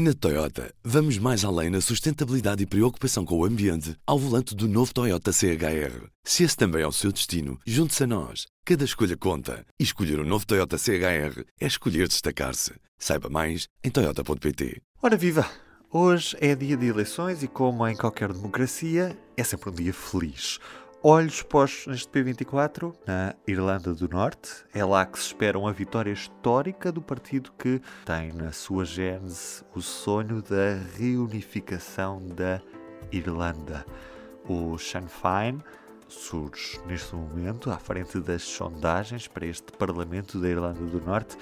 Na Toyota, vamos mais além na sustentabilidade e preocupação com o ambiente ao volante do novo Toyota CHR. Se esse também é o seu destino, junte-se a nós. Cada escolha conta. E escolher o um novo Toyota CHR é escolher destacar-se. Saiba mais em Toyota.pt. Ora viva! Hoje é dia de eleições e, como em qualquer democracia, é sempre um dia feliz. Olhos postos neste P24 na Irlanda do Norte. É lá que se espera uma vitória histórica do partido que tem na sua gênese o sonho da reunificação da Irlanda. O Sinn Féin surge neste momento à frente das sondagens para este Parlamento da Irlanda do Norte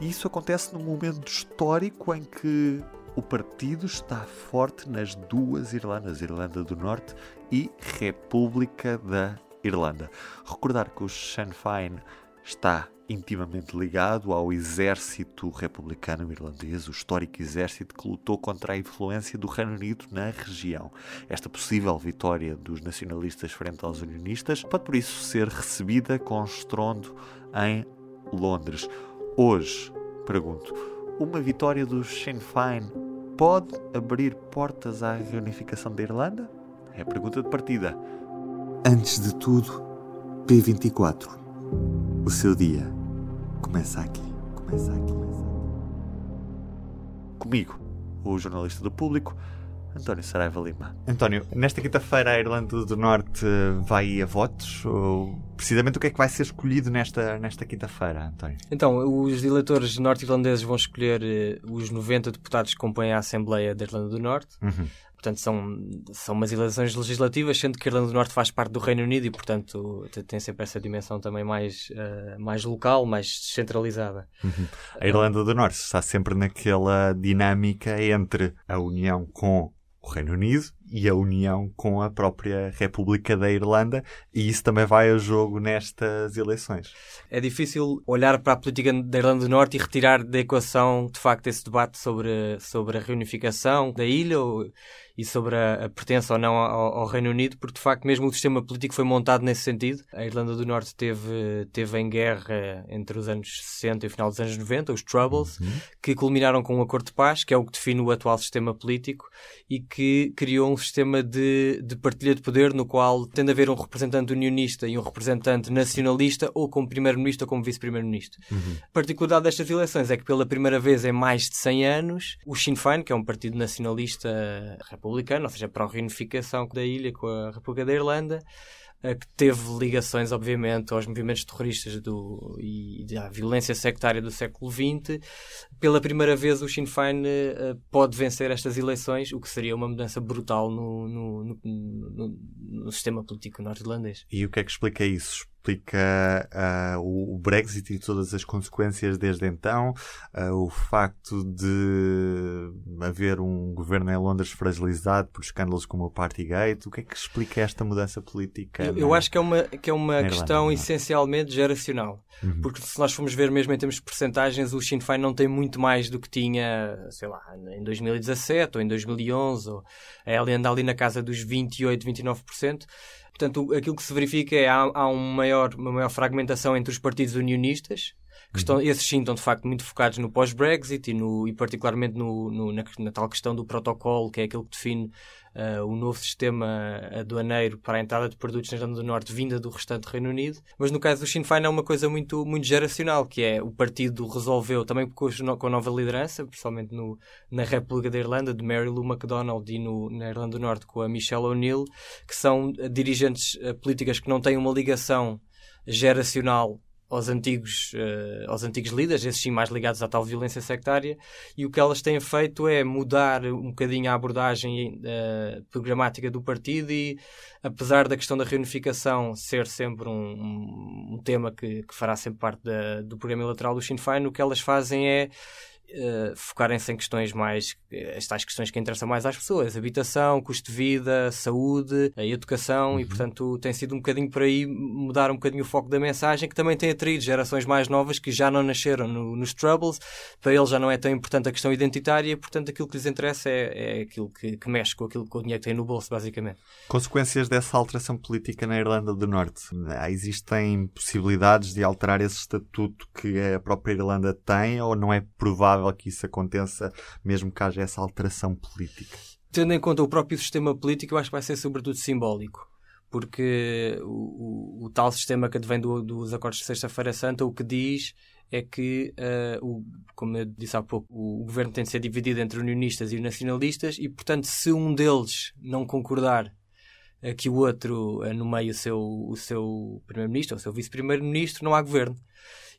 e isso acontece num momento histórico em que o partido está forte nas duas Irlandas, Irlanda do Norte e República da Irlanda. Recordar que o Sinn Féin está intimamente ligado ao exército republicano irlandês, o histórico exército que lutou contra a influência do Reino Unido na região. Esta possível vitória dos nacionalistas frente aos unionistas pode por isso ser recebida com estrondo em Londres. Hoje, pergunto, uma vitória do Sinn Féin pode abrir portas à reunificação da Irlanda? É a pergunta de partida. Antes de tudo, P24. O seu dia começa aqui. Começa aqui. Comigo, o jornalista do público, António Saraiva Lima. António, nesta quinta-feira a Irlanda do Norte vai a votos? Ou precisamente o que é que vai ser escolhido nesta, nesta quinta-feira, António? Então, os eleitores norte-irlandeses vão escolher uh, os 90 deputados que compõem a Assembleia da Irlanda do Norte. Uhum. Portanto, são, são umas eleições legislativas, sendo que a Irlanda do Norte faz parte do Reino Unido e, portanto, tem sempre essa dimensão também mais, uh, mais local, mais descentralizada. Uhum. A Irlanda do Norte está sempre naquela dinâmica entre a união com o Reino Unido e a união com a própria República da Irlanda, e isso também vai a jogo nestas eleições. É difícil olhar para a política da Irlanda do Norte e retirar da equação, de facto, esse debate sobre, sobre a reunificação da ilha ou, e sobre a, a pertença ou não ao, ao, Reino Unido, porque de facto mesmo o sistema político foi montado nesse sentido. A Irlanda do Norte teve, teve em guerra entre os anos 60 e o final dos anos 90, os Troubles, uhum. que culminaram com um acordo de paz, que é o que define o atual sistema político e que criou um sistema de, de partilha de poder no qual tende a haver um representante unionista e um representante nacionalista ou como primeiro-ministro ou como vice-primeiro-ministro. Uhum. A particularidade destas eleições é que pela primeira vez em mais de 100 anos, o Sinn Féin, que é um partido nacionalista republicano, ou seja, para a reunificação da ilha com a República da Irlanda, que teve ligações, obviamente, aos movimentos terroristas do, e à violência sectária do século XX. Pela primeira vez, o Sinn Féin uh, pode vencer estas eleições, o que seria uma mudança brutal no, no, no, no, no sistema político norte-irlandês. E o que é que explica isso? Explica uh, o Brexit e todas as consequências desde então, uh, o facto de haver um governo em Londres fragilizado por escândalos como o Partygate. O que é que explica esta mudança política? Eu, eu acho que é uma, que é uma questão Irlanda, essencialmente geracional. Uhum. Porque se nós formos ver mesmo em termos de percentagens, o Sinn Féin não tem muito mais do que tinha, sei lá, em 2017 ou em 2011. Ou, ela anda ali na casa dos 28, 29%. Portanto, aquilo que se verifica é há, há um maior, uma maior fragmentação entre os partidos unionistas, que estão, uhum. esses sim estão de facto muito focados no pós-Brexit e, no, e particularmente no, no na, na, tal questão do protocolo, que é aquilo que define uh, o novo sistema aduaneiro para a entrada de produtos na Irlanda do Norte vinda do restante Reino Unido. Mas no caso do Sinn Féin é uma coisa muito, muito geracional, que é o partido resolveu, também com, a nova liderança, principalmente no, na República da Irlanda, de Mary Lou MacDonald e no, na Irlanda do Norte com a Michelle O'Neill, que são dirigentes uh, políticas que não têm uma ligação geracional aos antigos, uh, aos antigos líderes, esses sim mais ligados à tal violência sectária, e o que elas têm feito é mudar um bocadinho a abordagem uh, programática do partido e, apesar da questão da reunificação ser sempre um, um tema que, que, fará sempre parte da, do programa eleitoral do Sinn Féin, o que elas fazem é uh, focarem-se em questões mais, as tais questões que interessam mais às pessoas, habitação, custo de vida, saúde, a educação, uhum. e portanto tem sido um bocadinho por aí mudar um bocadinho o foco da mensagem, que também tem atraído gerações mais novas que já não nasceram no, nos Troubles, para eles já não é tão importante a questão identitária, portanto aquilo que lhes interessa é, é aquilo que, que, mexe com aquilo com o dinheiro que tem no bolso, basicamente. Consequências dessa alteração política na Irlanda do Norte? Existem possibilidades de alterar esse estatuto que a própria Irlanda tem, ou não é provável provável que isso aconteça, mesmo que haja essa alteração política. Tendo em conta o próprio sistema político, eu acho que vai ser sobretudo simbólico porque o, o, o, tal sistema que advém do, dos acordos de Sexta-feira Santa o que diz é que, uh, o, como eu disse há pouco, o governo tem de ser dividido entre unionistas e nacionalistas e, portanto, se um deles não concordar uh, que o outro uh, nomeie o seu, o seu primeiro-ministro ou o seu vice-primeiro-ministro, não há governo.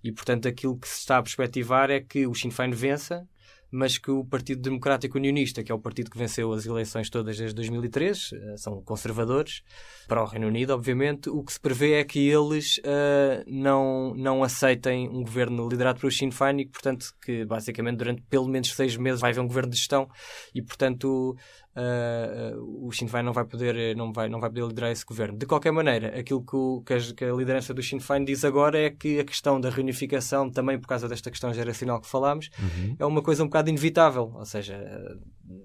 E, portanto, aquilo que se está a perspectivar é que o Sinn Féin vença mas que o Partido Democrático Unionista, que é o partido que venceu as eleições todas desde 2003, eh, são conservadores, para o Reino Unido, obviamente, o que se prevê é que eles uh, não, não aceitem um governo liderado pelo Sinn Féin e, portanto, que basicamente durante pelo menos seis meses vai haver um governo de gestão e, portanto, uh, o Sinn Féin não vai poder não vai não vai poder liderar esse governo. De qualquer maneira, aquilo que, o, que, a, que, a, liderança do Sinn Féin diz agora é que a questão da reunificação, também por causa desta questão geracional que falámos, uhum. é uma coisa um bocado inevitável. Ou seja,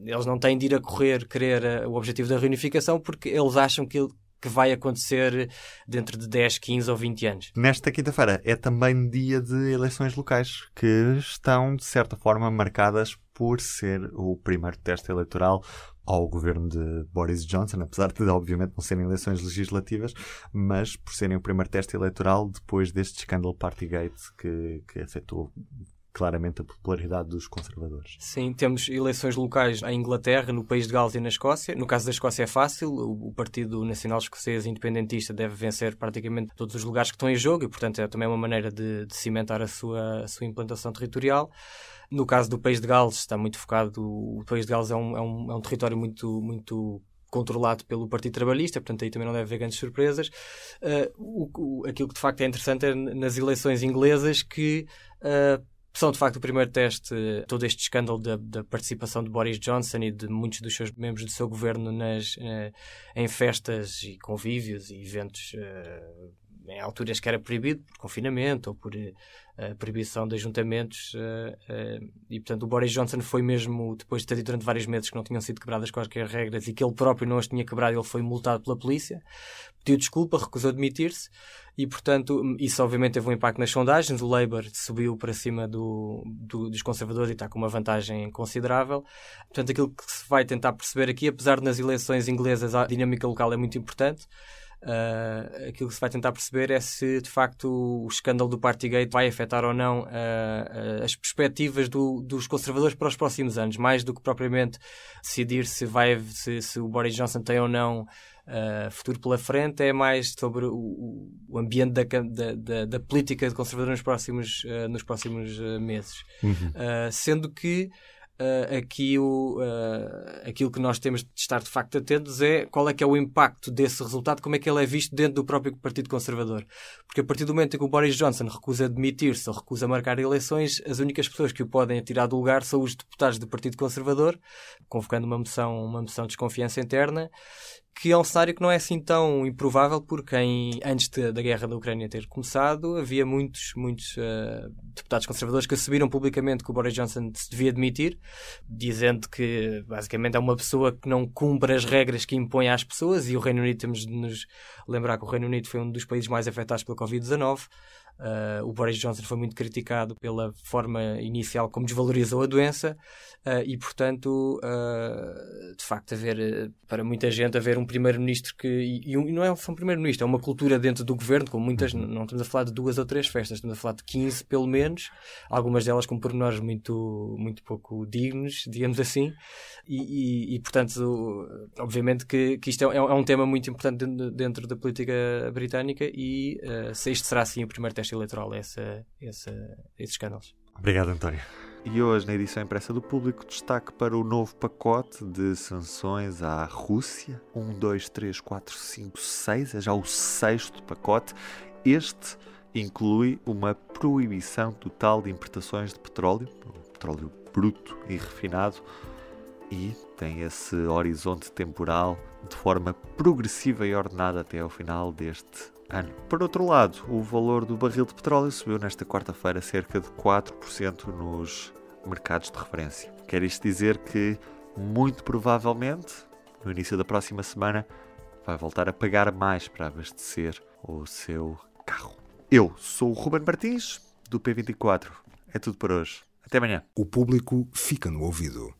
eles não têm de ir a correr querer o objetivo da reunificação porque eles acham que que vai acontecer dentro de 10, 15 ou 20 anos. Nesta quinta-feira é também dia de eleições locais, que estão, de certa forma, marcadas por ser o primeiro teste eleitoral ao governo de Boris Johnson, apesar de, obviamente, não serem eleições legislativas, mas por serem o primeiro teste eleitoral depois deste escândalo Partygate que, que afetou claramente a popularidade dos conservadores. Sim, temos eleições locais em Inglaterra, no país de Gales e na Escócia. No caso da Escócia é fácil, o Partido Nacional Escocês Independentista deve vencer praticamente todos os lugares que estão em jogo e, portanto, é também uma maneira de, de cimentar a sua, a sua implantação territorial. No caso do país de Gales, está muito focado. O país de Gales é um, é um, é um território muito, muito controlado pelo Partido Trabalhista, portanto aí também não deve haver grandes surpresas. Uh, o, o, aquilo que de facto é interessante é nas eleições inglesas que uh, são de facto o primeiro teste, todo este escândalo da, da, participação de Boris Johnson e de muitos dos seus membros do seu governo nas, uh, em festas e convívios e eventos em alturas que era proibido por confinamento ou por uh, proibição de ajuntamentos uh, uh, e portanto o Boris Johnson foi mesmo depois de ter dito durante vários meses que não tinham sido quebradas quaisquer regras e que ele próprio não as tinha quebrado ele foi multado pela polícia pediu desculpa, recusou admitir-se e portanto isso obviamente teve um impacto nas sondagens. O Labour subiu para cima do, do, dos conservadores e está com uma vantagem considerável. Portanto aquilo que se vai tentar perceber aqui apesar de nas eleições inglesas a dinâmica local é muito importante Uh, aquilo que se vai tentar perceber é se de facto o escândalo do Partygate vai afetar ou não uh, uh, as perspectivas do, dos conservadores para os próximos anos, mais do que propriamente decidir se, vai, se, se o Boris Johnson tem ou não futuro pela frente, é mais sobre o, o ambiente da, da, da, da, política de conservador nos próximos, nos próximos meses. Uhum. sendo que uh, aqui o, uh, aquilo que nós temos de estar de facto atentos é qual é que é o impacto desse resultado, como é que ele é visto dentro do próprio Partido Conservador. Porque a partir do momento em que o Boris Johnson recusa admitir-se ou recusa marcar eleições, as únicas pessoas que o podem tirar do lugar são os deputados do Partido Conservador, convocando uma moção, uma moção de desconfiança interna que é um cenário que não é assim tão improvável, porque em, antes de, da guerra da Ucrânia ter começado, havia muitos, muitos uh, deputados conservadores que assumiram publicamente que o Boris Johnson se devia admitir, dizendo que basicamente é uma pessoa que não cumpre as regras que impõe às pessoas, e o Reino Unido, temos de nos lembrar que o Reino Unido foi um dos países mais afetados pela Covid-19. Uh, o Boris Johnson foi muito criticado pela forma inicial como desvalorizou a doença uh, e, portanto, uh, de facto, haver para muita gente haver um primeiro-ministro que e, e, não é só um primeiro-ministro, é uma cultura dentro do governo, com muitas, uhum. não estamos a falar de duas ou três festas, estamos a falar de 15 pelo menos, algumas delas com pormenores muito, muito pouco dignos, digamos assim, e, e portanto, obviamente que, que isto é, é, um tema muito importante dentro, dentro da política britânica e se este será assim o primeiro teste eleitoral essa, essa, esses escândalos. Obrigado, António. E hoje, na edição impressa do Público, destaque para o novo pacote de sanções à Rússia. 1, 2, 3, 4, 5, 6, é já o sexto pacote. Este inclui uma proibição total de importações de petróleo, petróleo bruto e refinado, e tem esse horizonte temporal de forma progressiva e ordenada até ao final deste ano. Por outro lado, o valor do barril de petróleo subiu nesta quarta-feira cerca de 4% nos mercados de referência. Quer isto dizer que, muito provavelmente, no início da próxima semana, vai voltar a pagar mais para abastecer o seu carro. Eu sou o Ruben Martins, do P24. É tudo por hoje. Até amanhã. O público fica no ouvido.